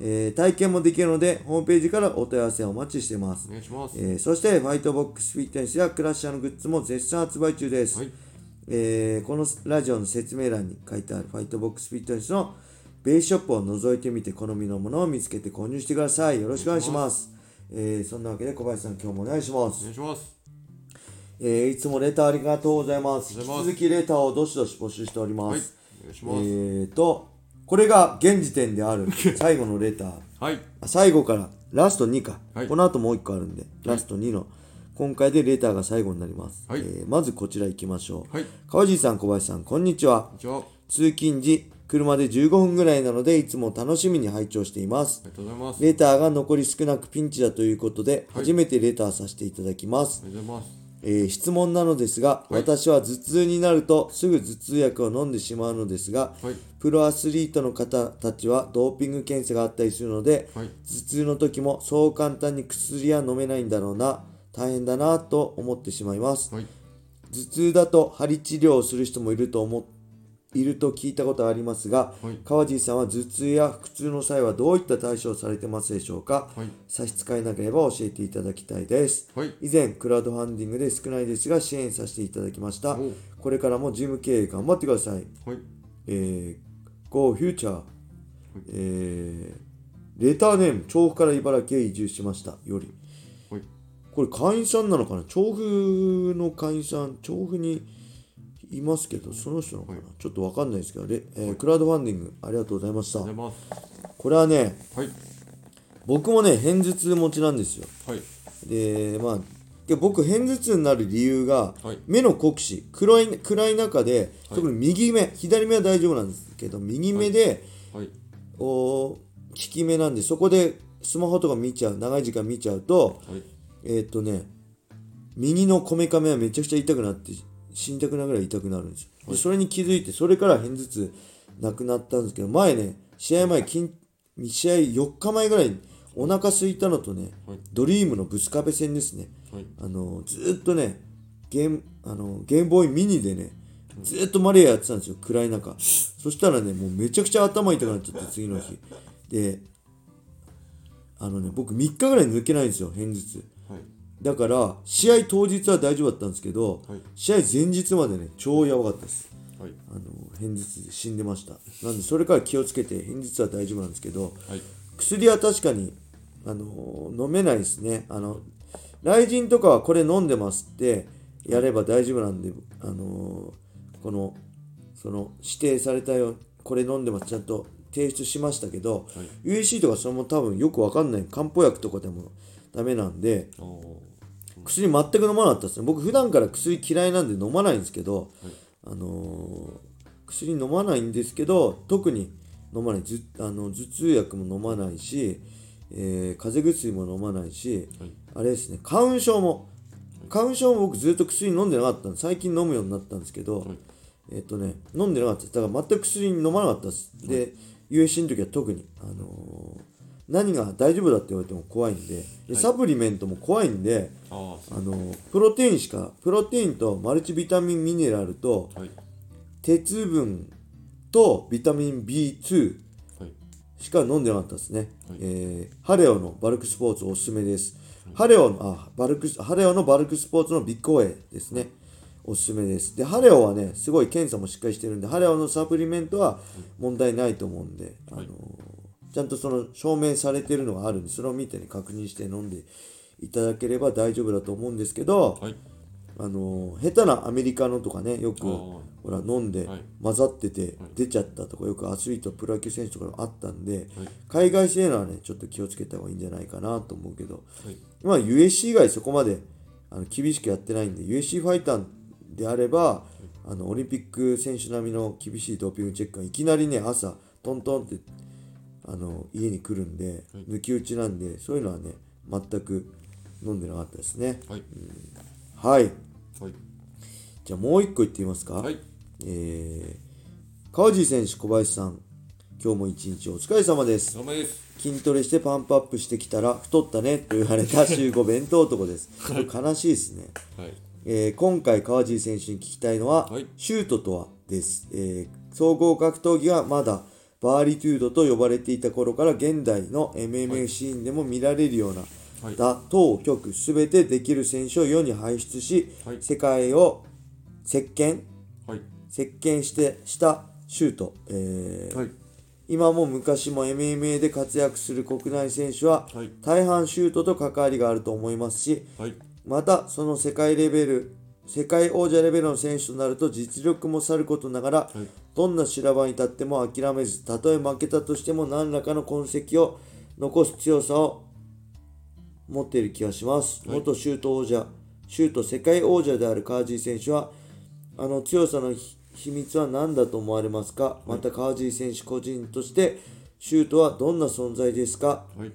えー体験もできるのでホームページからお問い合わせをお待ちしていますお願いします。えーそして、ファイトボックスフィットネスやクラッシャーのグッズも絶賛発売中です。はいえーこのラジオの説明欄に書いてあるファイトボックスフィットネスのベースショップを覗いてみて好みのものを見つけて購入してください。よろしくお願いします。えーそんなわけで小林さん今日もお願いします。お願いします。えーいつもレターありがとうございます。引き続きレターをどしどし募集しておりまはい。す。お願いします。えーと、これが現時点である。最後のレター。はい。最後から。ラスト2か、はい。この後もう1個あるんで、ラスト2の。今回でレターが最後になります、はい。えーまずこちら行きましょう、はい。川尻さん小林さんこんにちは。こんにちは。あ通勤時車で15分ぐらいなのでいつも楽しみに拝聴しています。りがとうございます。あレターが残り少なくピンチだということで、はい。初めてレターさせていただきます、りがとうございます。えー質問なのですが、はい私は頭痛になるとすぐ頭痛薬を飲んでしまうのですが、はい。プロアスリートの方たちはドーピング検査があったりするので、はい。頭痛の時もそう簡単に薬は飲めないんだろうな大変だなと思ってしまいますはい。頭痛だと針治療をする人もいると思いると聞いたことがありますが、はい。川尻さんは頭痛や腹痛の際はどういった対処をされてますでしょうか？はい。差し支えなければ教えていただきたいです。はい。以前クラウドファンディングで少ないですが支援させていただきました。おこれからも事務経営頑張ってください。はい。えー、Go Future、えー、レターネーム調布から茨城へ移住しましたより。はい。これ会員さんなのかな？調布の会員さん調布にいますけどその人なのかな、はいちょっとわかんないですけど、レえークラウドファンディングありがとうございました。これはねはい。僕もね片頭痛持ちなんですよはい。でまあで僕片頭痛になる理由が、はい目の酷視暗い暗い中で、特に右目左目は大丈夫なんですけど右目で、はい。お効き目なんでそこでスマホとか見ちゃう長い時間見ちゃうとはい。えーっとね右のこめかみはめちゃくちゃ痛くなって死にたくなるぐらい痛くなるんですよ、でそれに気づいてそれから片頭痛なくなったんですけど前ね試合前筋試合4日前ぐらいにお腹空いたのとね、はい。ドリームのブスカペ戦ですね。はい。あのずーっとねゲームあのゲームボーイミニでねずーっとマリアやってたんですよ暗い中。そしたらねもうめちゃくちゃ頭痛くなっちゃって次の日。であのね僕3日ぐらい抜けないんですよ片頭痛。はい。だから試合当日は大丈夫だったんですけど、はい。試合前日までね超やばかったです。はい。あの片頭痛で死んでました。なんでそれから気をつけて片頭痛は大丈夫なんですけどはい。薬は確かにあの飲めないですね。あの雷神とかはこれ飲んでますってやれば大丈夫なんであのこのその指定されたよこれ飲んでます。ちゃんと提出しましたけど、はい。UAC とかそれも多分よくわかんない。漢方薬とかでもダメなんで薬全く飲まなかったですね。僕普段から薬嫌いなんで飲まないんですけど、あのー薬飲まないんですけど特に飲まない。ずあの頭痛薬も飲まないし、えー風邪薬も飲まないし、はい。あれですね。花粉症も。花粉症も僕ずっと薬飲んでなかったんで最近飲むようになったんですけど、はい。えっ、とね飲んでなかったです。だから全く薬飲まなかったです、で USC の時は特にあのー何が大丈夫だって言われても怖いんででサプリメントも怖いんで、あのプロテインしかプロテインとマルチビタミンミネラルとはい。鉄分とビタミン B2 はい。しか飲んでなかったですね、はい。えーハレオのバルクスポーツおすすめです、ハレオのあバルクスハレオのバルクスポーツのビッグホエーですね。おすすめです。でハレオはねすごい検査もしっかりしてるんでハレオのサプリメントは問題ないと思うんで、あのーちゃんとその証明されてるのがあるんでそれを見てね確認して飲んでいただければ大丈夫だと思うんですけど、はい。あのー下手なアメリカのとかねよくほら飲んではい混ざってて出ちゃったとかよくアスリートプロ野球選手とかあったんで、はい海外製のはねちょっと気をつけた方がいいんじゃないかなと思うけどはい。まあ USC 以外そこまであの厳しくやってないんで USC ファイターであればあのオリンピック選手並みの厳しいドーピングチェックがいきなりね朝トントンってあの家に来るんで、はい抜き打ちなんでそういうのはね全く飲んでなかったですねはい。はいはい。じゃあもう一個言ってみますか。はい。えー、川地選手、小林さん、今日も一日お疲れ様です。筋トレしてパンプアップしてきたら太ったねと言われた週5弁当男です。悲しいですね。はい。えー今回川地選手に聞きたいのは、はいシュートとはです、えー総合格闘技がまだバーリトゥードと呼ばれていた頃から現代の MMA シーンでも見られるような、はい打当局すべてできる選手を世に輩出し、はい世界を席巻はい。席巻してしたシュート、えーはい。今も昔も MMA で活躍する国内選手ははい大半シュートと関わりがあると思いますし、はい。またその世界レベル世界王者レベルの選手となると実力もさることながら、はい。どんな修羅場に立っても諦めずたとえ負けたとしても何らかの痕跡を残す強さを持っている気がします、はい。元シュート王者シュート世界王者であるカージー選手はあの強さのひ秘密は何だと思われますか、またカージー選手個人としてシュートはどんな存在ですか？はい。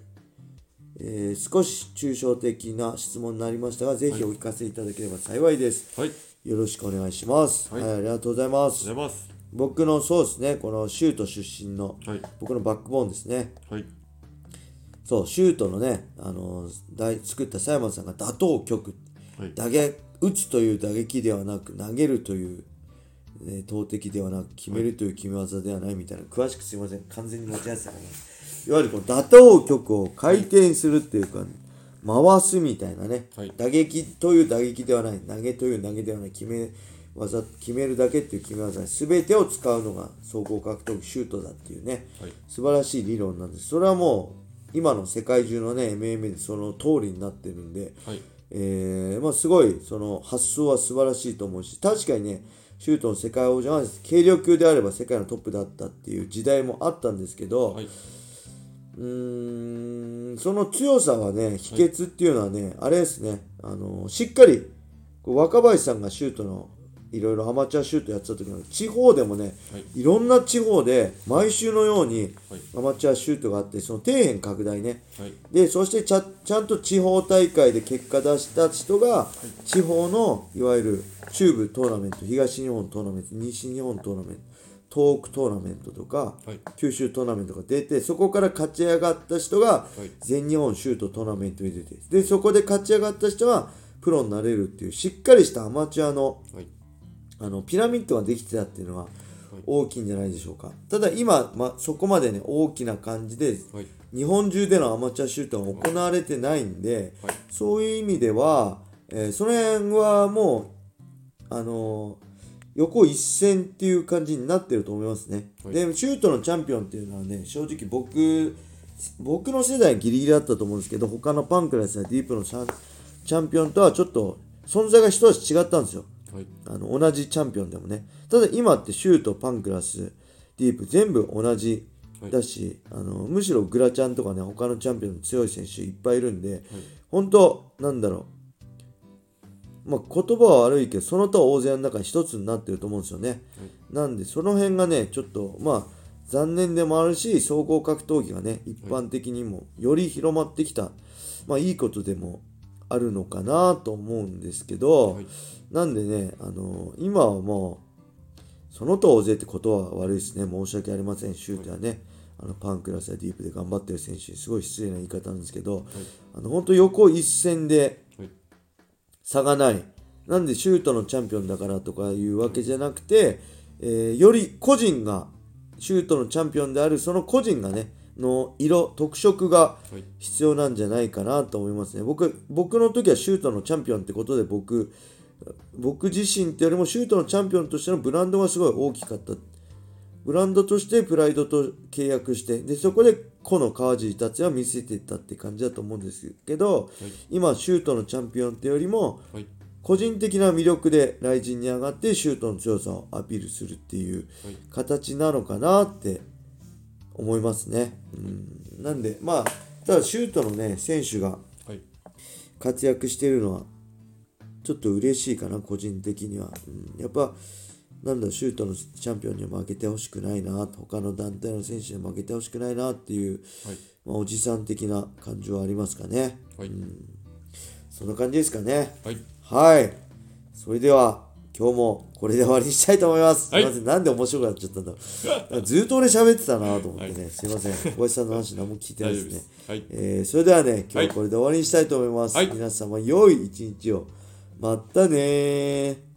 えー少し抽象的な質問になりましたが、ぜひお聞かせいただければ幸いです。はい。よろしくお願いします。は、はいいありがとうございます。ます。僕のそうですね、このシュート出身の、はい。僕のバックボーンですね。はい。そう、シュートのね、あの大作った佐山さんが打倒曲、はい。打撃、打つという打撃ではなく、投げるという、えー投擲ではなく、決めるという決め技ではないみたいな、詳しくすいません、完全に間違ってたから、いわゆるこの打倒曲を回転するっていうか、回すみたいなね、はい打撃という打撃ではない、投げという投げではない、決め技、決めるだけっていう決め技、すべてを使うのが総合格闘技シュートだっていうね、はい。素晴らしい理論なんです。それはもう、今の世界中のね、MMA でその通りになってるんで、はい。えーまあ、すごいその発想は素晴らしいと思うし確かにねシュートの世界王者は軽量級であれば世界のトップだったっていう時代もあったんですけど、はい。うーんその強さはね秘訣っていうのはね、あれですね。あのしっかり若林さんがシュートのいろいろアマチュアシュートやってた時の地方でもね、はい。いろんな地方で毎週のようにはい。アマチュアシュートがあってその底辺拡大ね。はい。でそしてちゃちゃんと地方大会で結果出した人が地方のいわゆる中部トーナメント東日本トーナメント西日本トーナメント東北トーナメントとか、はい。九州トーナメントが出てそこから勝ち上がった人がい。全日本シュートトーナメントに出てでそこで勝ち上がった人はプロになれるっていうしっかりしたアマチュアのはい。あのピラミッドができてたっていうのは大きいんじゃないでしょうか。ただ今、ま、そこまでね大きな感じではい。日本中でのアマチュアシュートが行われてないんで、はい。そういう意味では、えーその辺はもう、あのー横一線っていう感じになってると思いますね。はいで、シュートのチャンピオンっていうのはね、正直僕、僕の世代ギリギリだったと思うんですけど、他のパンクラスやディープのチャンチャンピオンとはちょっと存在が一足違ったんですよ。はい。あの同じチャンピオンでもねただ今ってシュートパンクラスディープ全部同じだし、あのむしろグラチャンとかね他のチャンピオンの強い選手いっぱいいるんで、本当なんだろうまあ言葉は悪いけどその他大勢の中に一つになってると思うんですよね、なんでその辺がねちょっとまあ残念でもあるし総合格闘技がね一般的にもより広まってきた、まあいいことでもあるのかなと思うんですけど、はい。なんでね、あの今はもう、その他大勢ってことは悪いですね。申し訳ありません。シュートはね、あのパンクラスやディープで頑張ってる選手にすごい失礼な言い方なんですけど、あの本当横一線ではい差がない。なんでシュートのチャンピオンだからとかいうわけじゃなくて、えーより個人が、シュートのチャンピオンであるその個人がね、の色、特色がはい。必要なんじゃないかなと思いますね。僕、僕の時はシュートのチャンピオンってことで僕、僕自身ってよりもシュートのチャンピオンとしてのブランドがすごい大きかった。ブランドとしてプライドと契約して、で、そこで個の川尻達也を見せていったって感じだと思うんですけど、今、シュートのチャンピオンってよりも、はい。個人的な魅力で雷神に上がってシュートの強さをアピールするっていうはい形なのかなって思いますね。うん、なんで、まあ、ただシュートのね、選手がはい。活躍しているのはちょっと嬉しいかな個人的には、うん、やっぱなんだシュートのチャンピオンには負けてほしくないな他の団体の選手には負けてほしくないなっていう、はい。まあ、おじさん的な感情はありますかねはい。そんな感じですかねはい。はいそれでは今日もこれで終わりにしたいと思います。はいすいません、なんで面白くなっちゃったんだろう。ずっと俺喋ってたなと思ってね、すいません。小林さんの話何も聞いてないですね。す。はい。えーそれではね、今日はこれで終わりにしたいと思います。はい皆様、良い一日を。またねー。